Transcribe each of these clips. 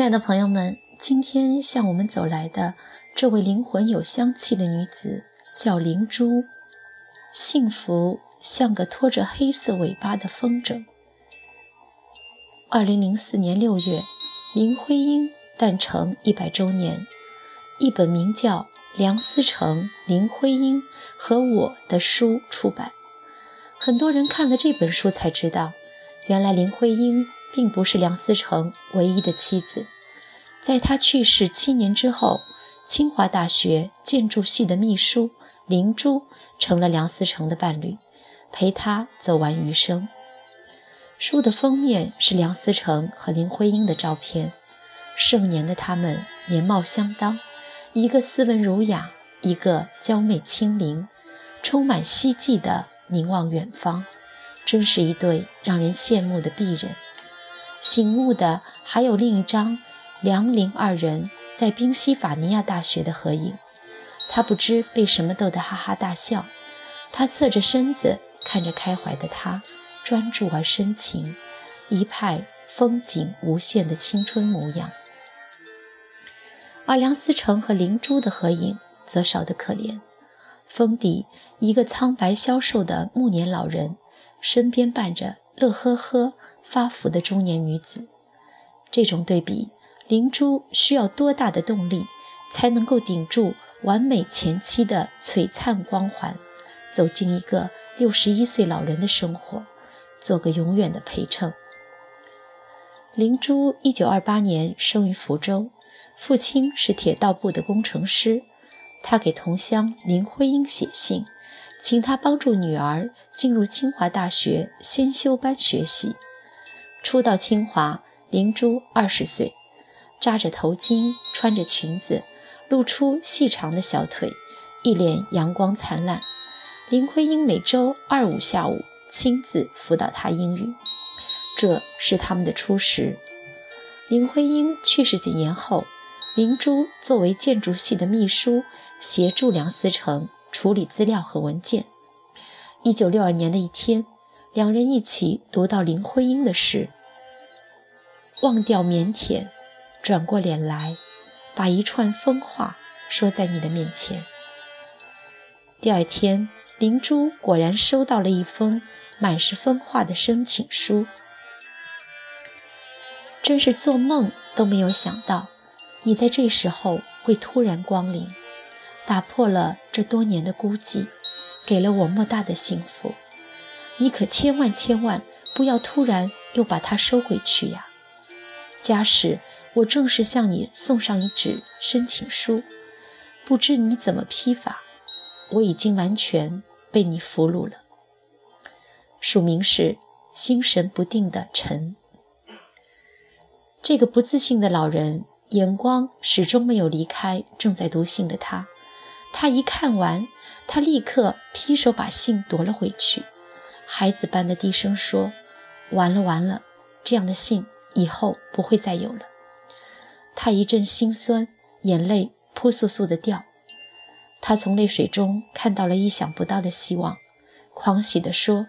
亲爱的朋友们，今天向我们走来的这位灵魂有香气的女子叫灵珠，幸福像个拖着黑色尾巴的风筝。二零零四年六月，林徽因诞辰一百周年，一本名叫《梁思成、林徽因和我的书》出版。很多人看了这本书才知道，原来林徽因。并不是梁思成唯一的妻子，在他去世七年之后，清华大学建筑系的秘书林珠成了梁思成的伴侣，陪他走完余生。书的封面是梁思成和林徽因的照片，盛年的他们年貌相当，一个斯文儒雅，一个娇媚清灵，充满希冀的凝望远方，真是一对让人羡慕的璧人。醒悟的还有另一张梁林二人在宾夕法尼亚大学的合影，他不知被什么逗得哈哈大笑。他侧着身子看着开怀的他，专注而深情，一派风景无限的青春模样。而梁思成和灵珠的合影则少得可怜，封底一个苍白消瘦的暮年老人，身边伴着乐呵呵。发福的中年女子，这种对比，灵珠需要多大的动力才能够顶住完美前妻的璀璨光环，走进一个六十一岁老人的生活，做个永远的陪衬。灵珠一九二八年生于福州，父亲是铁道部的工程师，他给同乡林徽因写信，请她帮助女儿进入清华大学先修班学习。初到清华，灵珠二十岁，扎着头巾，穿着裙子，露出细长的小腿，一脸阳光灿烂。林徽因每周二五下午亲自辅导她英语，这是他们的初识。林徽因去世几年后，灵珠作为建筑系的秘书，协助梁思成处理资料和文件。一九六二年的一天。两人一起读到林徽因的诗，忘掉腼腆，转过脸来，把一串风话说在你的面前。第二天，灵珠果然收到了一封满是风话的申请书，真是做梦都没有想到，你在这时候会突然光临，打破了这多年的孤寂，给了我莫大的幸福。你可千万千万不要突然又把它收回去呀！家使我正式向你送上一纸申请书，不知你怎么批法？我已经完全被你俘虏了。署名是心神不定的陈。这个不自信的老人眼光始终没有离开正在读信的他。他一看完，他立刻劈手把信夺了回去。孩子般的低声说：“完了完了，这样的信以后不会再有了。”他一阵心酸，眼泪扑簌簌的掉。他从泪水中看到了意想不到的希望，狂喜地说：“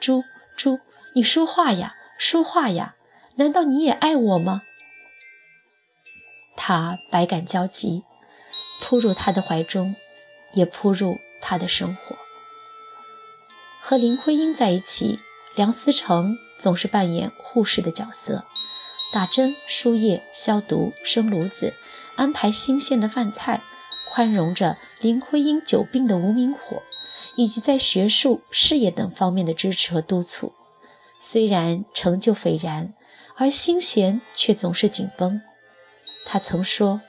猪猪，你说话呀，说话呀！难道你也爱我吗？”他百感交集，扑入他的怀中，也扑入他的生活。和林徽因在一起，梁思成总是扮演护士的角色，打针、输液、消毒、生炉子，安排新鲜的饭菜，宽容着林徽因久病的无名火，以及在学术、事业等方面的支持和督促。虽然成就斐然，而心弦却总是紧绷。他曾说：“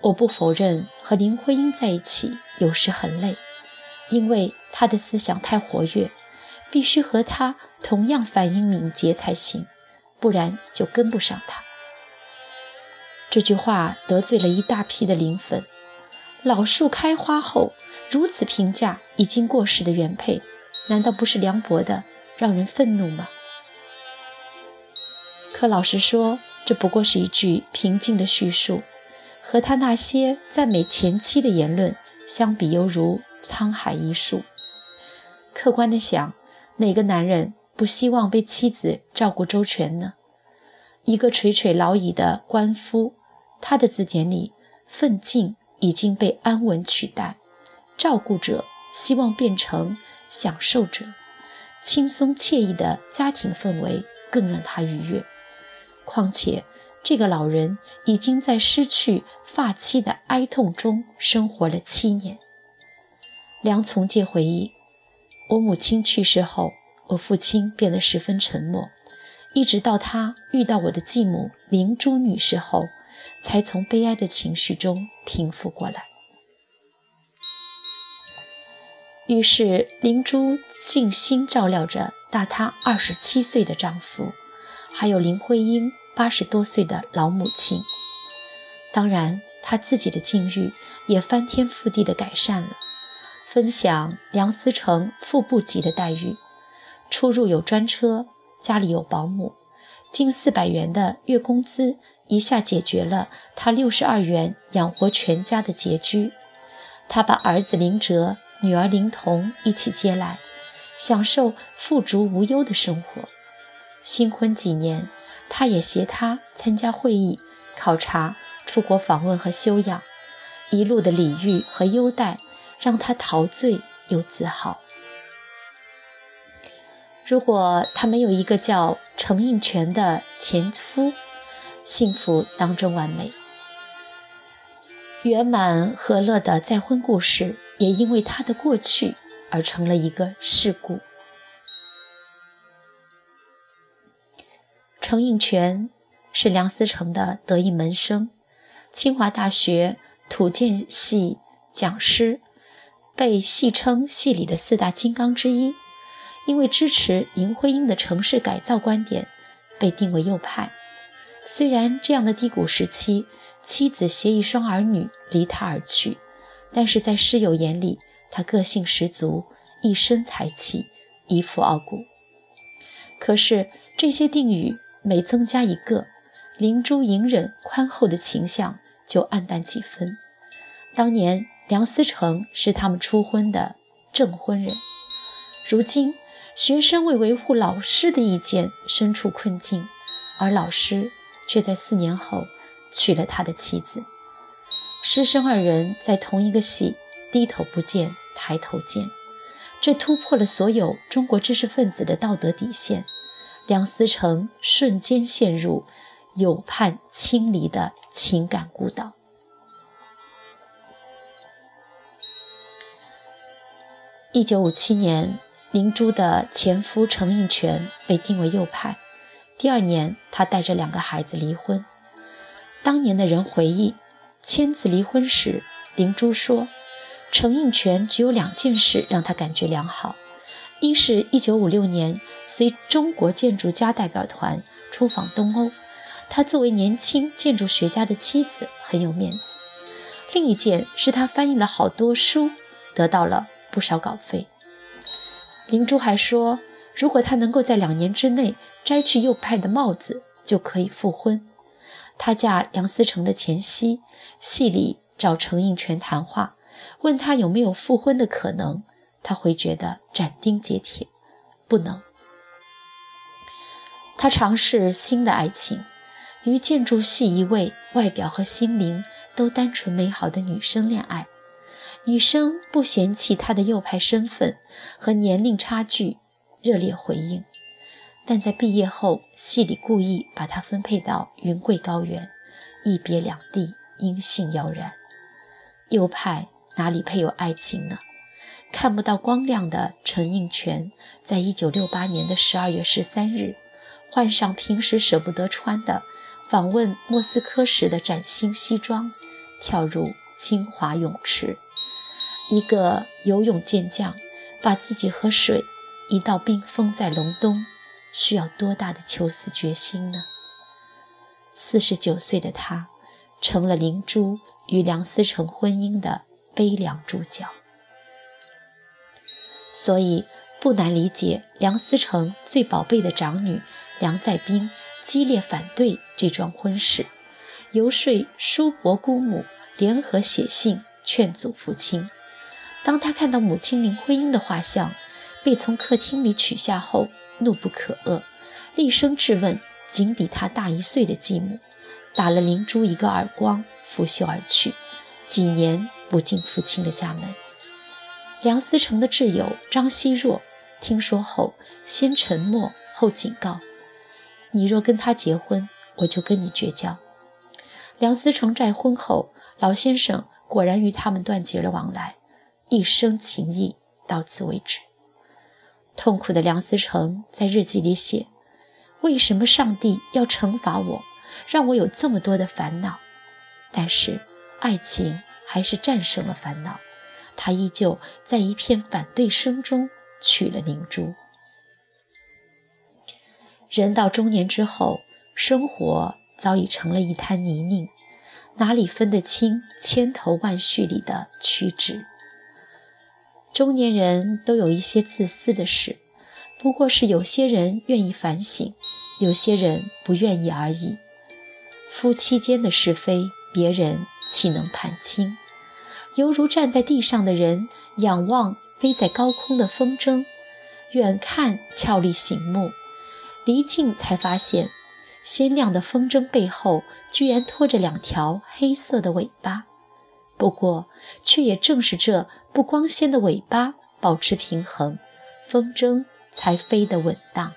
我不否认和林徽因在一起有时很累。”因为她的思想太活跃，必须和她同样反应敏捷才行，不然就跟不上他。这句话得罪了一大批的灵粉。老树开花后如此评价已经过时的原配，难道不是凉薄的让人愤怒吗？可老实说，这不过是一句平静的叙述，和他那些赞美前妻的言论相比，犹如。沧海一粟。客观的想，哪个男人不希望被妻子照顾周全呢？一个垂垂老矣的官夫，他的字典里“奋进”已经被“安稳”取代，照顾者希望变成享受者，轻松惬意的家庭氛围更让他愉悦。况且，这个老人已经在失去发妻的哀痛中生活了七年。梁从诫回忆：“我母亲去世后，我父亲变得十分沉默，一直到他遇到我的继母灵珠女士后，才从悲哀的情绪中平复过来。”于是，灵珠尽心照料着大她二十七岁的丈夫。还有林徽因八十多岁的老母亲，当然，她自己的境遇也翻天覆地的改善了，分享梁思成副部级的待遇，出入有专车，家里有保姆，近四百元的月工资一下解决了他六十二元养活全家的拮据。他把儿子林哲、女儿林童一起接来，享受富足无忧的生活。新婚几年，他也携她参加会议、考察、出国访问和休养，一路的礼遇和优待让他陶醉又自豪。如果他没有一个叫程应泉的前夫，幸福当真完美。圆满和乐的再婚故事，也因为他的过去而成了一个事故。程应泉是梁思成的得意门生，清华大学土建系讲师，被戏称系里的四大金刚之一。因为支持林徽因的城市改造观点，被定为右派。虽然这样的低谷时期，妻子携一双儿女离他而去，但是在师友眼里，他个性十足，一身才气，一副傲骨。可是这些定语。每增加一个，灵珠隐忍宽厚的形象就黯淡几分。当年梁思成是他们初婚的证婚人，如今学生为维护老师的意见身处困境，而老师却在四年后娶了他的妻子。师生二人在同一个系，低头不见抬头见，这突破了所有中国知识分子的道德底线。梁思成瞬间陷入有盼亲离的情感孤岛。一九五七年，灵珠的前夫程应泉被定为右派。第二年，他带着两个孩子离婚。当年的人回忆签字离婚时，灵珠说：“程应泉只有两件事让他感觉良好。”一是1956年随中国建筑家代表团出访东欧，他作为年轻建筑学家的妻子很有面子；另一件是他翻译了好多书，得到了不少稿费。林珠还说，如果他能够在两年之内摘去右派的帽子，就可以复婚。她嫁梁思成的前夕，戏里找程应泉谈话，问他有没有复婚的可能。他回绝的斩钉截铁，不能。他尝试新的爱情，与建筑系一位外表和心灵都单纯美好的女生恋爱。女生不嫌弃他的右派身份和年龄差距，热烈回应。但在毕业后，系里故意把他分配到云贵高原，一别两地，音信杳然。右派哪里配有爱情呢？看不到光亮的陈应泉，在一九六八年的十二月十三日，换上平时舍不得穿的访问莫斯科时的崭新西装，跳入清华泳池。一个游泳健将，把自己和水一道冰封在隆冬，需要多大的求死决心呢？四十九岁的他，成了灵珠与梁思成婚姻的悲凉主角。所以不难理解，梁思成最宝贝的长女梁再冰激烈反对这桩婚事，游说叔伯姑母联合写信劝阻父亲。当他看到母亲林徽因的画像被从客厅里取下后，怒不可遏，厉声质问仅比他大一岁的继母，打了灵珠一个耳光，拂袖而去，几年不进父亲的家门。梁思成的挚友张奚若听说后，先沉默后警告：“你若跟他结婚，我就跟你绝交。”梁思成再婚后，老先生果然与他们断绝了往来，一生情谊到此为止。痛苦的梁思成在日记里写。为什么上帝要惩罚我，让我有这么多的烦恼？但是爱情还是战胜了烦恼，他依旧在一片反对声中娶了灵珠。人到中年之后，生活早已成了一滩泥泞，哪里分得清千头万绪里的曲直？中年人都有一些自私的事，不过是有些人愿意反省。有些人不愿意而已。夫妻间的是非，别人岂能判清？犹如站在地上的人仰望飞在高空的风筝，远看俏丽醒目，离近才发现，鲜亮的风筝背后居然拖着两条黑色的尾巴。不过，却也正是这不光鲜的尾巴保持平衡，风筝才飞得稳当。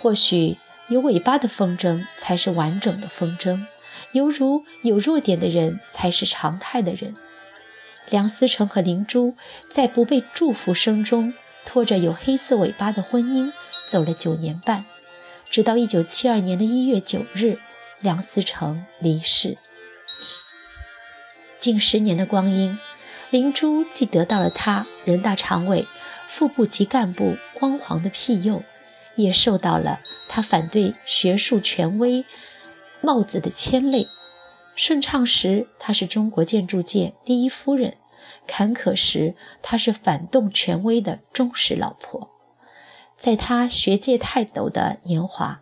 或许有尾巴的风筝才是完整的风筝，犹如有弱点的人才是常态的人。梁思成和灵珠在不被祝福声中，拖着有黑色尾巴的婚姻走了九年半，直到一九七二年的一月九日，梁思成离世。近十年的光阴，灵珠既得到了他人大常委、副部级干部光环的庇佑。也受到了他反对学术权威帽子的牵累。顺畅时，她是中国建筑界第一夫人；坎坷时，她是反动权威的忠实老婆。在她学界泰斗的年华，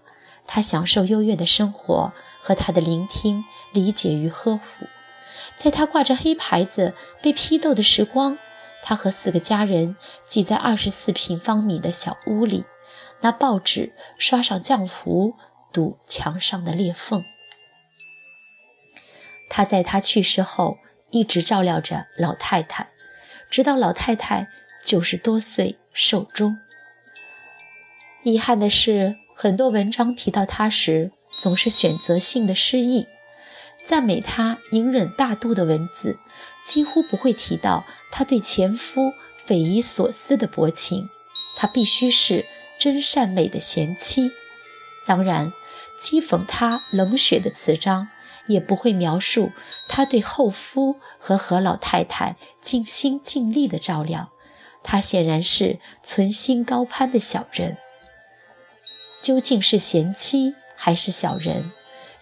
她享受优越的生活和她的聆听、理解与呵护。在她挂着黑牌子被批斗的时光，她和四个家人挤在二十四平方米的小屋里。拿报纸刷上浆糊，堵墙上的裂缝。他在他去世后一直照料着老太太，直到老太太九十多岁寿终。遗憾的是，很多文章提到他时，总是选择性的失忆，赞美他隐忍大度的文字，几乎不会提到他对前夫匪夷所思的薄情。他必须是。真善美的贤妻，当然，讥讽她冷血的词章也不会描述她对后夫和何老太太尽心尽力的照料。她显然是存心高攀的小人。究竟是贤妻还是小人？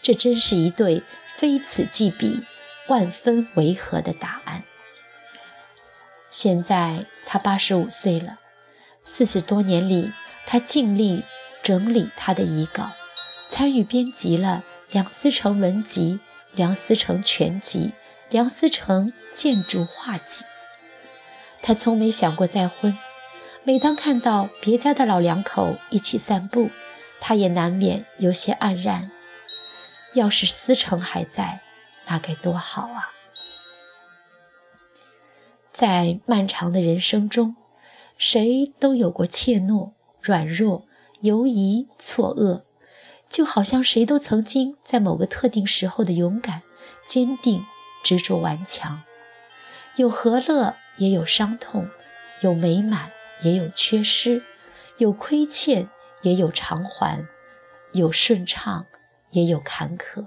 这真是一对非此即彼、万分违和的答案。现在他八十五岁了，四十多年里。他尽力整理他的遗稿，参与编辑了《梁思成文集》《梁思成全集》《梁思成建筑画集》。他从没想过再婚，每当看到别家的老两口一起散步，他也难免有些黯然。要是思成还在，那该多好啊！在漫长的人生中，谁都有过怯懦。软弱、犹疑、错愕，就好像谁都曾经在某个特定时候的勇敢、坚定、执着、顽强。有和乐，也有伤痛；有美满，也有缺失；有亏欠，也有偿还；有顺畅，也有坎坷。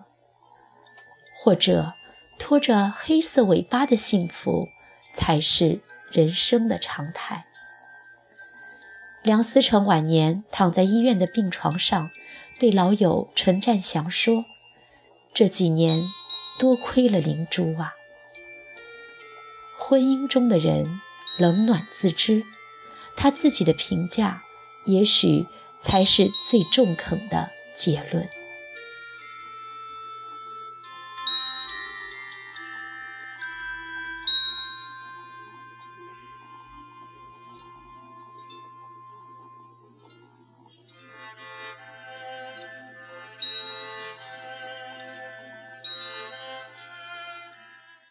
或者，拖着黑色尾巴的幸福，才是人生的常态。梁思成晚年躺在医院的病床上，对老友陈占祥说：“这几年多亏了灵珠啊。”婚姻中的人冷暖自知，他自己的评价也许才是最中肯的结论。